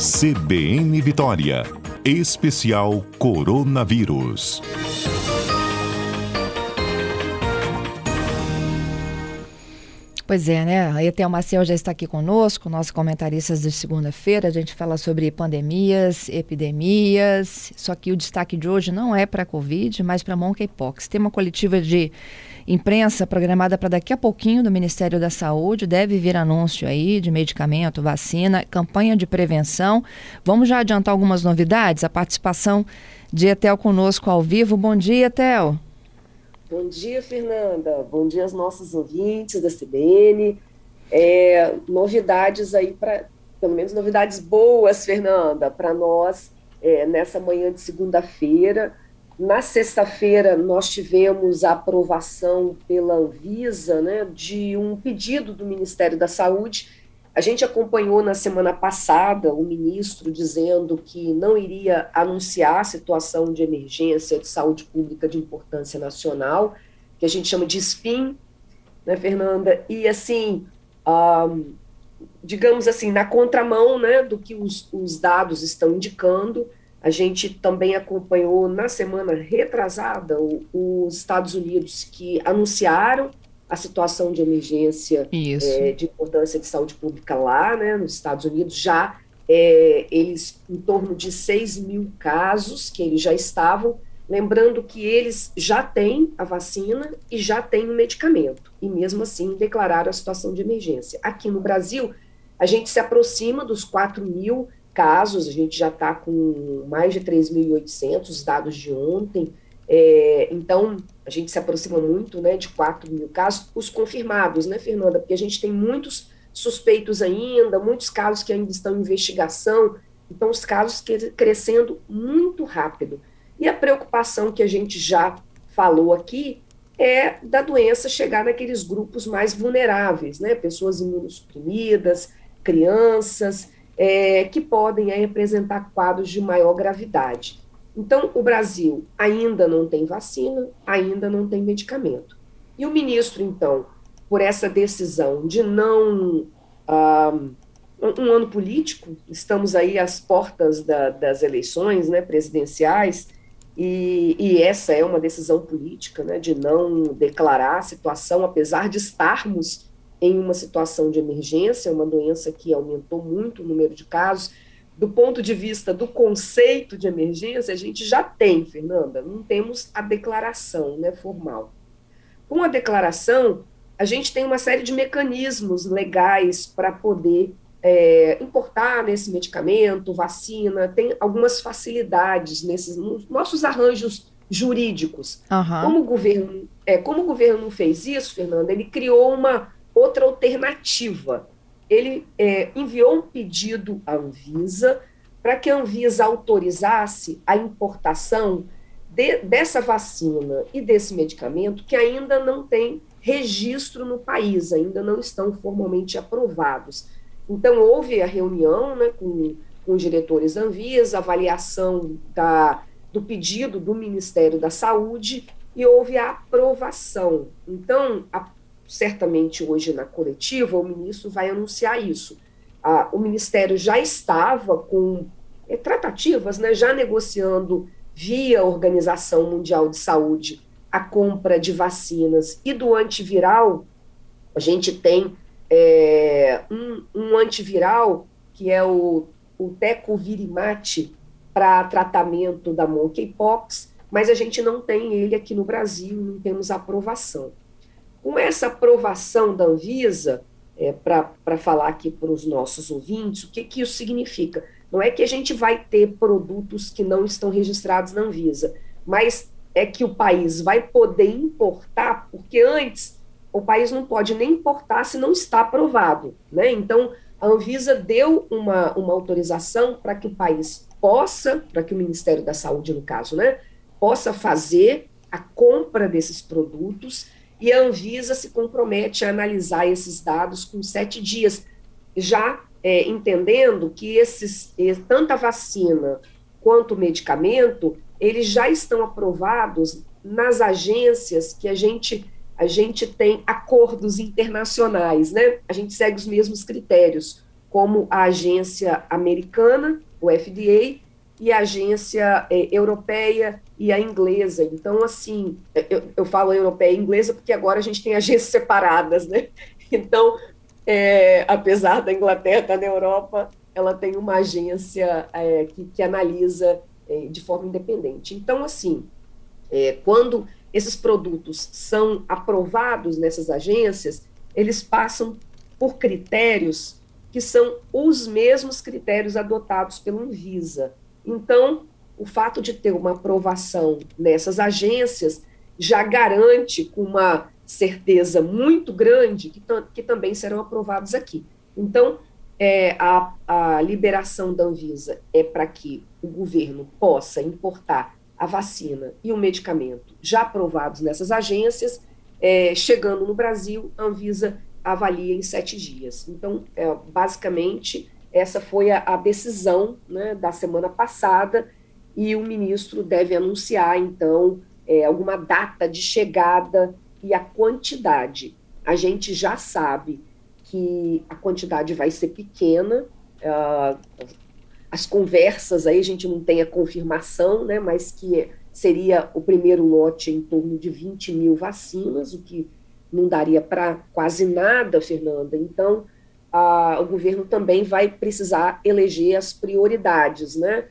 CBN Vitória. Especial Coronavírus. Pois é, né? A Etel Maciel já está aqui conosco, nosso comentarista de segunda-feira. A gente fala sobre pandemias, epidemias. Só que o destaque de hoje não é para a Covid, mas para monkeypox. Tem uma coletiva de imprensa programada para daqui a pouquinho do Ministério da Saúde. Deve vir anúncio aí de medicamento, vacina, campanha de prevenção. Vamos já adiantar algumas novidades? A participação de Etel conosco ao vivo. Bom dia, Etel. Bom dia, Fernanda. Bom dia aos nossos ouvintes da CBN. É, novidades aí para, pelo menos novidades boas, Fernanda, para nós é, nessa manhã de segunda-feira. Na sexta-feira, nós tivemos a aprovação pela Anvisa né, de um pedido do Ministério da Saúde a gente acompanhou na semana passada o ministro dizendo que não iria anunciar a situação de emergência de saúde pública de importância nacional, que a gente chama de SPIN, né, Fernanda? E, assim, um, digamos assim, na contramão né, do que os, os dados estão indicando, a gente também acompanhou na semana retrasada os Estados Unidos que anunciaram a situação de emergência é, de importância de saúde pública lá, né, nos Estados Unidos, já é, eles, em torno de 6 mil casos que eles já estavam, lembrando que eles já têm a vacina e já têm o medicamento, e mesmo assim declararam a situação de emergência. Aqui no Brasil, a gente se aproxima dos 4 mil casos, a gente já está com mais de 3.800 dados de ontem, é, então, a gente se aproxima muito né, de 4 mil casos, os confirmados, né, Fernanda? Porque a gente tem muitos suspeitos ainda, muitos casos que ainda estão em investigação, então os casos que, crescendo muito rápido. E a preocupação que a gente já falou aqui é da doença chegar naqueles grupos mais vulneráveis, né? Pessoas imunossuprimidas, crianças, é, que podem aí, apresentar quadros de maior gravidade. Então, o Brasil ainda não tem vacina, ainda não tem medicamento. E o ministro, então, por essa decisão de não. Uh, um ano político, estamos aí às portas da, das eleições né, presidenciais, e, e, essa é uma decisão política, né, de não declarar a situação, apesar de estarmos em uma situação de emergência, uma doença que aumentou muito o número de casos, do ponto de vista do conceito de emergência, a gente já tem, Fernanda, não temos a declaração né, formal. Com a declaração, a gente tem uma série de mecanismos legais para poder é, importar nesse medicamento, vacina, tem algumas facilidades nesses nos nossos arranjos jurídicos. Uhum. Como, o governo, é, como o governo fez isso, Fernanda, ele criou uma outra alternativa ele é, enviou um pedido à Anvisa para que a Anvisa autorizasse a importação de, dessa vacina e desse medicamento que ainda não tem registro no país, ainda não estão formalmente aprovados. Então, houve a reunião né, com, com os diretores da Anvisa, avaliação da, do pedido do Ministério da Saúde e houve a aprovação. Então, a certamente hoje na coletiva, o ministro vai anunciar isso. Ah, o Ministério já estava com é, tratativas, né, já negociando via Organização Mundial de Saúde a compra de vacinas e do antiviral. A gente tem é, um, um, antiviral que é o, o Tecovirimat para tratamento da monkeypox, mas a gente não tem ele aqui no Brasil, não temos aprovação. Com essa aprovação da Anvisa, é, para falar aqui para os nossos ouvintes, o que, que isso significa? Não é que a gente vai ter produtos que não estão registrados na Anvisa, mas é que o país vai poder importar, porque antes o país não pode nem importar se não está aprovado. Né? Então, a Anvisa deu uma, uma autorização para que o país possa, para que o Ministério da Saúde, no caso, né, possa fazer a compra desses produtos e a Anvisa se compromete a analisar esses dados com sete dias, já é, entendendo que esses, tanto a vacina quanto o medicamento, eles já estão aprovados nas agências que a gente a gente tem acordos internacionais, né? A gente segue os mesmos critérios. como a agência americana, o FDA, e a agência é, europeia e a inglesa. Então, assim, eu, eu falo europeia e inglesa porque agora a gente tem agências separadas, né? Então, é, apesar da Inglaterra estar na Europa, ela tem uma agência é, que, que, analisa é, de forma independente. Então, assim, é, quando esses produtos são aprovados nessas agências, eles passam por critérios que são os mesmos critérios adotados pelo Anvisa. Então, o fato de ter uma aprovação nessas agências já garante com uma certeza muito grande que, que também serão aprovados aqui. Então, é, a, a liberação da Anvisa é para que o governo possa importar a vacina e o medicamento já aprovados nessas agências, é, chegando no Brasil, a Anvisa avalia em sete dias. Então, é, basicamente, essa foi a, a decisão né, da semana passada e o ministro deve anunciar, então, é, alguma data de chegada e a quantidade. A gente já sabe que a quantidade vai ser pequena, uh, as conversas aí a gente não tem a confirmação, né, mas que seria o primeiro lote em torno de 20 mil vacinas, o que não daria para quase nada, Fernanda. Então, o governo também vai precisar eleger as prioridades, né?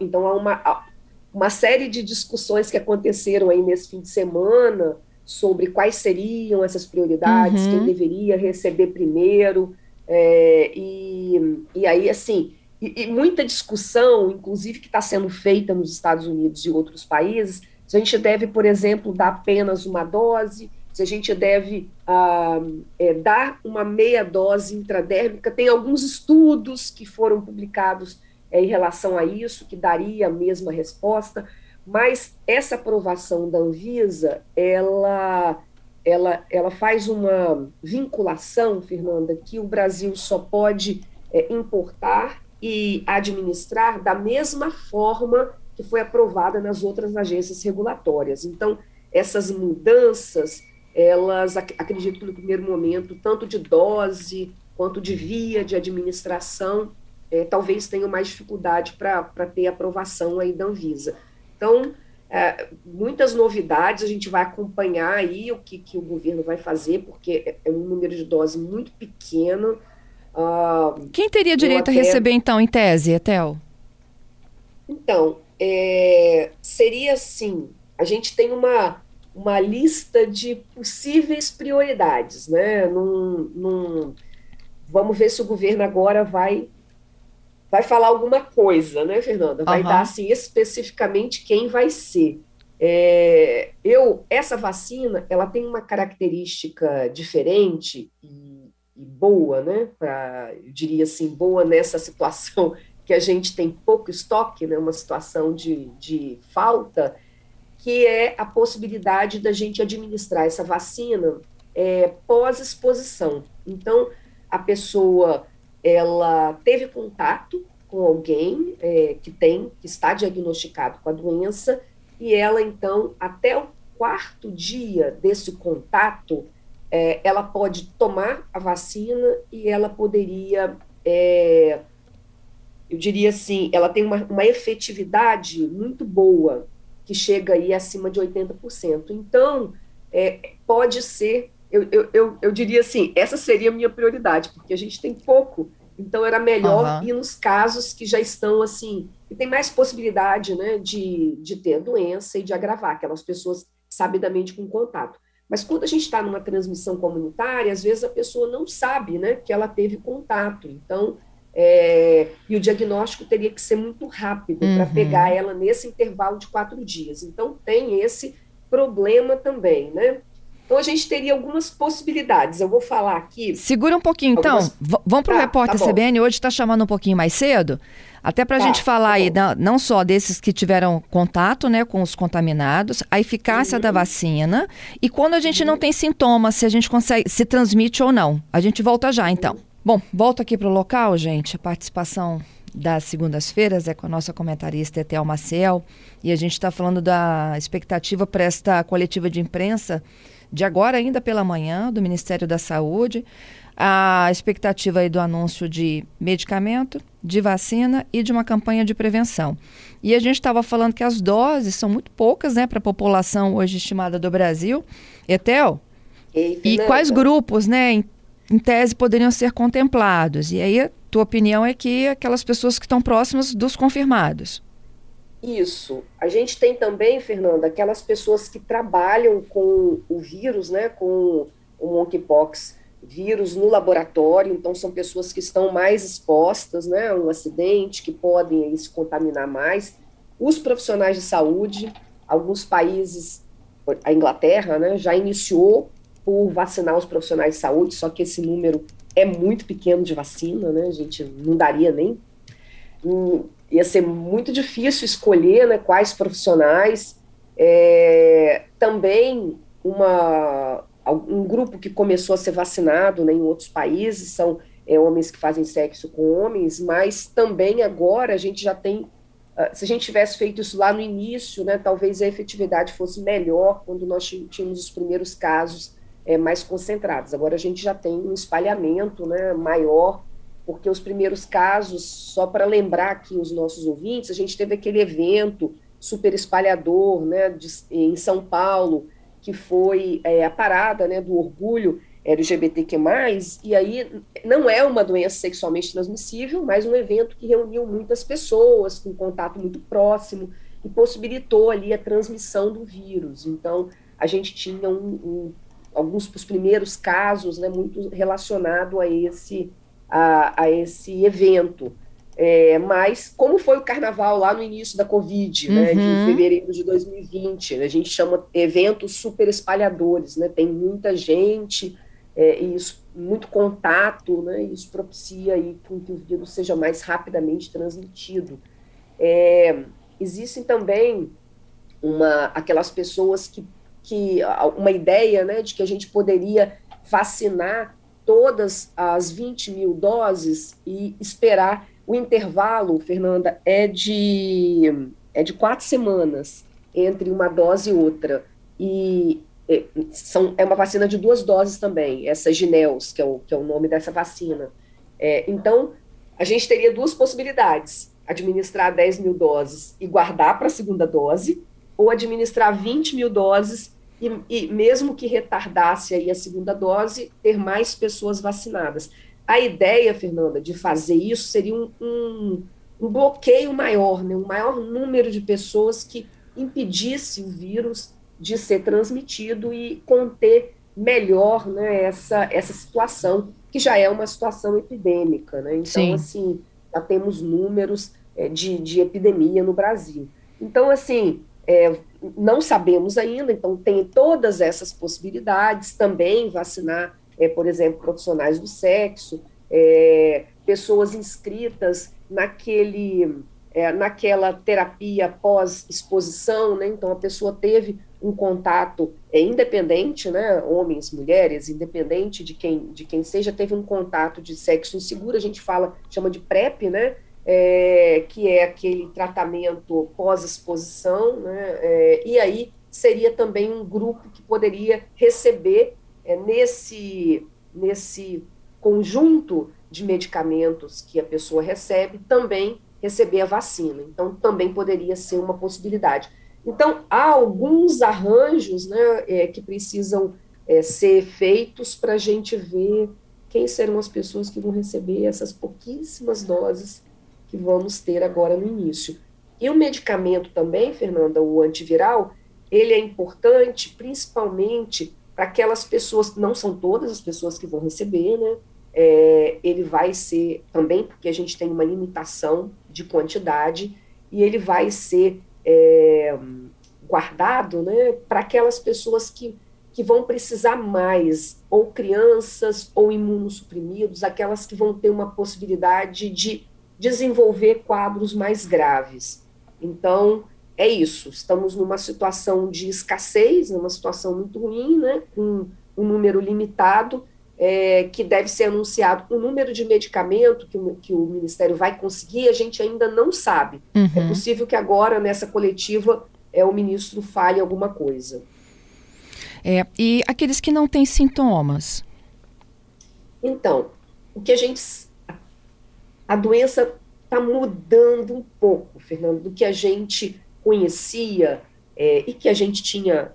então, há uma, uma série de discussões que aconteceram aí nesse fim de semana sobre quais seriam essas prioridades, uhum. quem deveria receber primeiro, é, e, e aí, assim, e, e muita discussão, inclusive que está sendo feita nos Estados Unidos e outros países, se a gente deve, por exemplo, dar apenas uma dose, se a gente deve ah, é, dar uma meia dose intradérmica. Tem alguns estudos que foram publicados é, em relação a isso, que daria a mesma resposta, mas essa aprovação da Anvisa, ela, ela, ela faz uma vinculação, Fernanda, que o Brasil só pode é, importar e administrar da mesma forma que foi aprovada nas outras agências regulatórias. Então, essas mudanças elas, acredito que no primeiro momento, tanto de dose quanto de via de administração, é, talvez tenham mais dificuldade para ter aprovação aí da Anvisa. Então, é, muitas novidades, a gente vai acompanhar aí o que, que o governo vai fazer, porque é, é um número de dose muito pequeno. Uh, Quem teria direito até... a receber, então, em tese, Etel? Então, é, seria assim, a gente tem uma uma lista de possíveis prioridades, né? Num, num, vamos ver se o governo agora vai vai falar alguma coisa, né, Fernanda? Vai uhum. dar assim especificamente quem vai ser. É, eu essa vacina ela tem uma característica diferente e, e boa, né? Eu diria assim boa nessa situação que a gente tem pouco estoque, né? Uma situação de, de falta que é a possibilidade da gente administrar essa vacina é, pós-exposição. Então, a pessoa ela teve contato com alguém é, que tem, que está diagnosticado com a doença, e ela, então, até o quarto dia desse contato, é, ela pode tomar a vacina e ela poderia, é, eu diria assim, ela tem uma, uma efetividade muito boa que chega aí acima de 80%. Então, é, pode ser, eu, eu, eu, eu, diria assim, essa seria a minha prioridade, porque a gente tem pouco, então era melhor uhum. ir nos casos que já estão assim, e tem mais possibilidade né, de, de ter a doença e de agravar, aquelas pessoas sabidamente com contato. Mas quando a gente está numa transmissão comunitária, às vezes a pessoa não sabe né, que ela teve contato. Então, é, e o diagnóstico teria que ser muito rápido uhum. para pegar ela nesse intervalo de quatro dias. Então, tem esse problema também, né? Então, a gente teria algumas possibilidades. Eu vou falar aqui. Segura um pouquinho, então. algumas... então. Vamos para o tá, repórter tá CBN. Hoje está chamando um pouquinho mais cedo. Até para a tá, gente falar tá aí, não, não, só desses que tiveram contato né, com os contaminados, a eficácia uhum. da vacina e quando a gente uhum. não tem sintomas, se a gente consegue, se transmite ou não. A gente volta já, então. Bom, volto aqui para o local, gente. A participação das segundas-feiras é com a nossa comentarista Etel Maciel e a gente está falando da expectativa para esta coletiva de imprensa de agora ainda pela manhã do Ministério da Saúde. a expectativa aí do anúncio de medicamento, de vacina e de uma campanha de prevenção. E a gente estava falando que as doses são muito poucas, né, para a população hoje estimada do Brasil. Etel? Ei, e quais grupos, né, em, tese, poderiam ser contemplados? E aí, tua opinião é que aquelas pessoas que estão próximas dos confirmados. Isso. A gente tem também, Fernanda, aquelas pessoas que trabalham com o vírus, né, com o monkeypox vírus no laboratório, então são pessoas que estão mais expostas né, a um acidente, que podem aí, se contaminar mais. Os profissionais de saúde, alguns países, a Inglaterra, né, já iniciou por vacinar os profissionais de saúde, só que esse número é muito pequeno de vacina, né, a gente não daria nem. Ia ser muito difícil escolher né, quais profissionais. É, também uma, um grupo que começou a ser vacinado né, em outros países são é, homens que fazem sexo com homens, mas também agora a gente já tem. Uh, se a gente tivesse feito isso lá no início, né, talvez a efetividade fosse melhor quando nós tínhamos os primeiros casos é, mais concentrados. Agora a gente já tem um espalhamento né, maior, porque os primeiros casos, só para lembrar aqui os nossos ouvintes, a gente teve aquele evento super espalhador né, de, em São Paulo, que foi é, a parada né, do orgulho LGBTQ+, e aí não é uma doença sexualmente transmissível, mas um evento que reuniu muitas pessoas com contato muito próximo e possibilitou ali a transmissão do vírus. Então, a gente tinha um, um, alguns dos primeiros casos né, muito relacionado a esse, a, a esse evento. É, mas, como foi o carnaval lá no início da Covid, né, de Uhum. fevereiro de 2020, né, a gente chama eventos super espalhadores, né, tem muita gente, é, e isso, muito contato, né, e isso propicia aí com que o vírus seja mais rapidamente transmitido. É, existem também uma, aquelas pessoas que, que, uma ideia, né, de que a gente poderia vacinar todas as 20 mil doses e esperar o intervalo, Fernanda, é de, é de quatro semanas entre uma dose e outra. E é, são, é uma vacina de duas doses também, essa Gineus, que é o, que é o nome dessa vacina. É, então, a gente teria duas possibilidades: administrar 10 mil doses e guardar para a segunda dose, ou administrar 20 mil doses e, e, mesmo que retardasse aí a segunda dose, ter mais pessoas vacinadas. A ideia, Fernanda, de fazer isso seria um, um, um bloqueio maior, né? um maior número de pessoas que impedisse o vírus de ser transmitido e conter melhor né, essa, essa situação, que já é uma situação epidêmica. Né? Então, Sim. assim, já temos números é, de, de epidemia no Brasil. Então, assim, é, não sabemos ainda, então tem todas essas possibilidades, também vacinar é, por exemplo, profissionais do sexo, é, pessoas inscritas naquele, é, naquela terapia pós-exposição, né? Então a pessoa teve um contato é, independente, né? Homens, mulheres, independente de quem, de quem seja, teve um contato de sexo inseguro, a gente fala, chama de PrEP, né? É, que é aquele tratamento pós-exposição, né? É, e aí seria também um grupo que poderia receber é, nesse, nesse conjunto de medicamentos que a pessoa recebe, também receber a vacina. Então, também poderia ser uma possibilidade. Então, há alguns arranjos né, é, que precisam é, ser feitos para a gente ver quem serão as pessoas que vão receber essas pouquíssimas doses que vamos ter agora no início. E o medicamento também, Fernanda, o antiviral, ele é importante principalmente para aquelas pessoas, não são todas as pessoas que vão receber, né? É, ele vai ser também, porque a gente tem uma limitação de quantidade, e ele vai ser é, guardado né, para aquelas pessoas que, que vão precisar mais, ou crianças ou imunossuprimidos, aquelas que vão ter uma possibilidade de desenvolver quadros mais graves. Então, é isso, estamos numa situação de escassez, numa situação muito ruim, né, com um número limitado, é, que deve ser anunciado. O número de medicamento que o, que o Ministério vai conseguir, a gente ainda não sabe. Uhum. É possível que agora, nessa coletiva, é, o ministro fale alguma coisa. É, e aqueles que não têm sintomas? Então, o que a gente. A doença está mudando um pouco, Fernando, do que a gente conhecia é, e que a gente tinha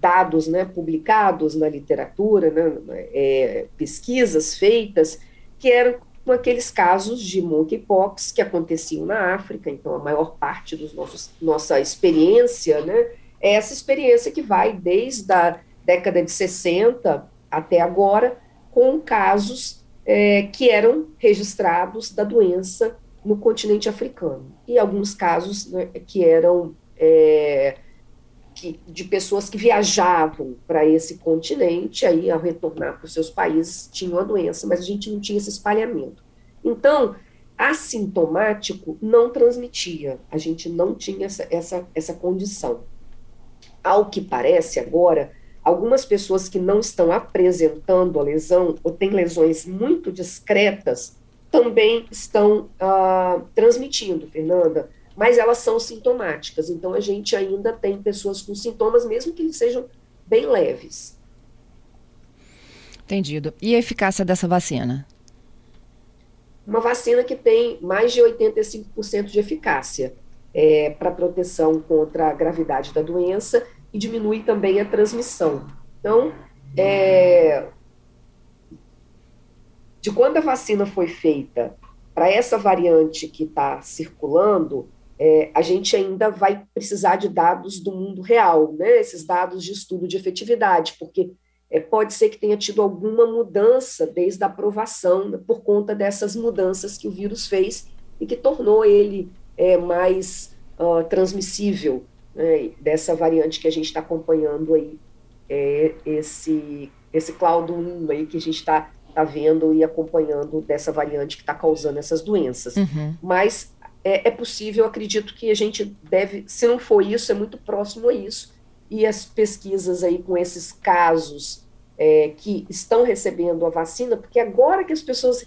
dados né, publicados na literatura, né, é, pesquisas feitas, que eram com aqueles casos de monkeypox que aconteciam na África. Então, a maior parte da nossa experiência né, é essa experiência que vai desde a década de 60 até agora, com casos é, que eram registrados da doença no continente africano. E alguns casos né, que eram é, que, de pessoas que viajavam para esse continente, aí ao retornar para os seus países tinham a doença, mas a gente não tinha esse espalhamento. Então, assintomático não transmitia, a gente não tinha essa, essa, essa condição. Ao que parece agora, algumas pessoas que não estão apresentando a lesão ou têm lesões muito discretas também estão uh, transmitindo, Fernanda mas elas são sintomáticas. Então a gente ainda tem pessoas com sintomas, mesmo que eles sejam bem leves. Entendido. E a eficácia dessa vacina? Uma vacina que tem mais de 85% de eficácia é, para proteção contra a gravidade da doença e diminui também a transmissão. Então, é, de quando a vacina foi feita para essa variante que está circulando, é, a gente ainda vai precisar de dados do mundo real, né? esses dados de estudo de efetividade, porque é, pode ser que tenha tido alguma mudança desde a aprovação, por conta dessas mudanças que o vírus fez e que tornou ele é, mais uh, transmissível, né, dessa variante que a gente está acompanhando aí, é, esse, esse Claudio 1 aí que a gente está tá vendo e acompanhando dessa variante que está causando essas doenças. Uhum. Mas é, é possível, acredito que a gente deve, se não for isso, é muito próximo a isso. E as pesquisas aí com esses casos é, que estão recebendo a vacina, porque agora que as pessoas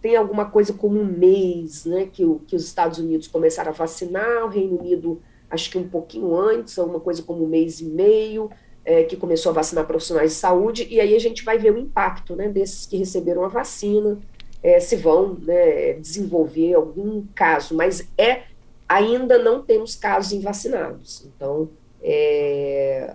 têm alguma coisa como um mês, né, que, o, que os Estados Unidos começaram a vacinar, o Reino Unido acho que um pouquinho antes, alguma coisa como um mês e meio, é, que começou a vacinar profissionais de saúde, e aí a gente vai ver o impacto né, desses que receberam a vacina, é, se vão né, desenvolver algum caso, mas é ainda não temos casos em vacinados. Então, é,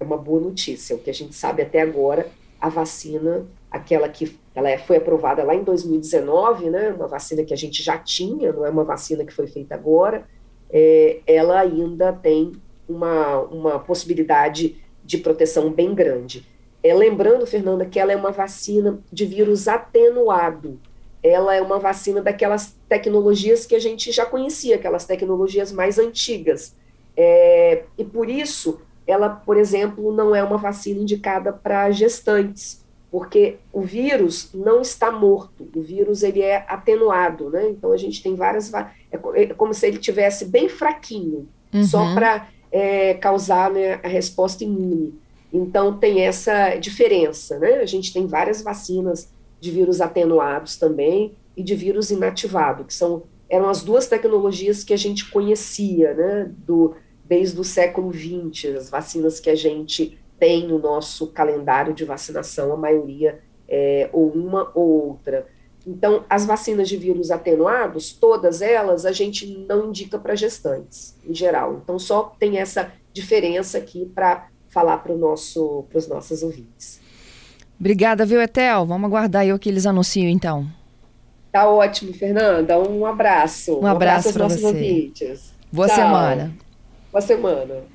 é uma boa notícia. O que a gente sabe até agora, a vacina, aquela que ela é, foi aprovada lá em 2019, né, uma vacina que a gente já tinha, não é uma vacina que foi feita agora, é, ela ainda tem uma, uma possibilidade de proteção bem grande. É, lembrando, Fernanda, que ela é uma vacina de vírus atenuado. Ela é uma vacina daquelas tecnologias que a gente já conhecia, aquelas tecnologias mais antigas. É, e por isso, ela, por exemplo, não é uma vacina indicada para gestantes, porque o vírus não está morto, o vírus ele é atenuado, né? Então a gente tem várias, é, é como se ele tivesse bem fraquinho, uhum. só para é, causar né, a resposta imune. Então, tem essa diferença, né? A gente tem várias vacinas de vírus atenuados também e de vírus inativado, que são eram as duas tecnologias que a gente conhecia, né, do, desde o século XX, as vacinas que a gente tem no nosso calendário de vacinação, a maioria é ou uma ou outra. Então, as vacinas de vírus atenuados, todas elas, a gente não indica para gestantes, em geral. Então, só tem essa diferença aqui para falar para nosso, os nossos ouvintes. Obrigada, viu, Etel? Vamos aguardar aí o que eles anunciam, então. Tá ótimo, Fernanda. Um abraço. Um abraço, um abraço para você. Ouvintes. Boa Tchau. semana. Boa semana.